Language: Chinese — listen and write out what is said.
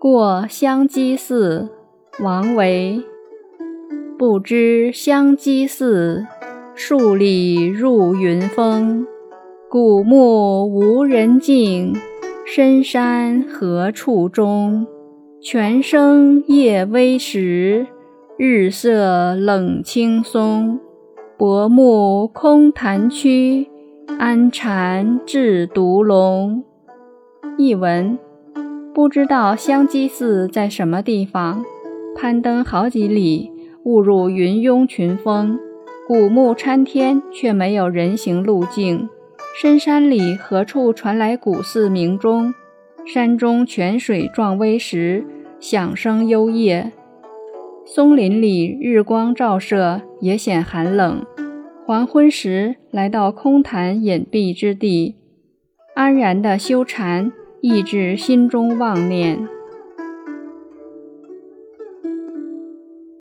过香积寺，王维。不知香积寺，数里入云峰。古木无人径，深山何处钟？泉声夜微时，日色冷青松。薄暮空潭曲，安禅制毒龙。译文。不知道香积寺在什么地方，攀登好几里，误入云拥群峰，古木参天，却没有人行路径。深山里何处传来古寺鸣钟？山中泉水壮威时，响声幽咽。松林里日光照射，也显寒冷。黄昏时来到空潭隐蔽之地，安然的修禅。抑制心中妄念。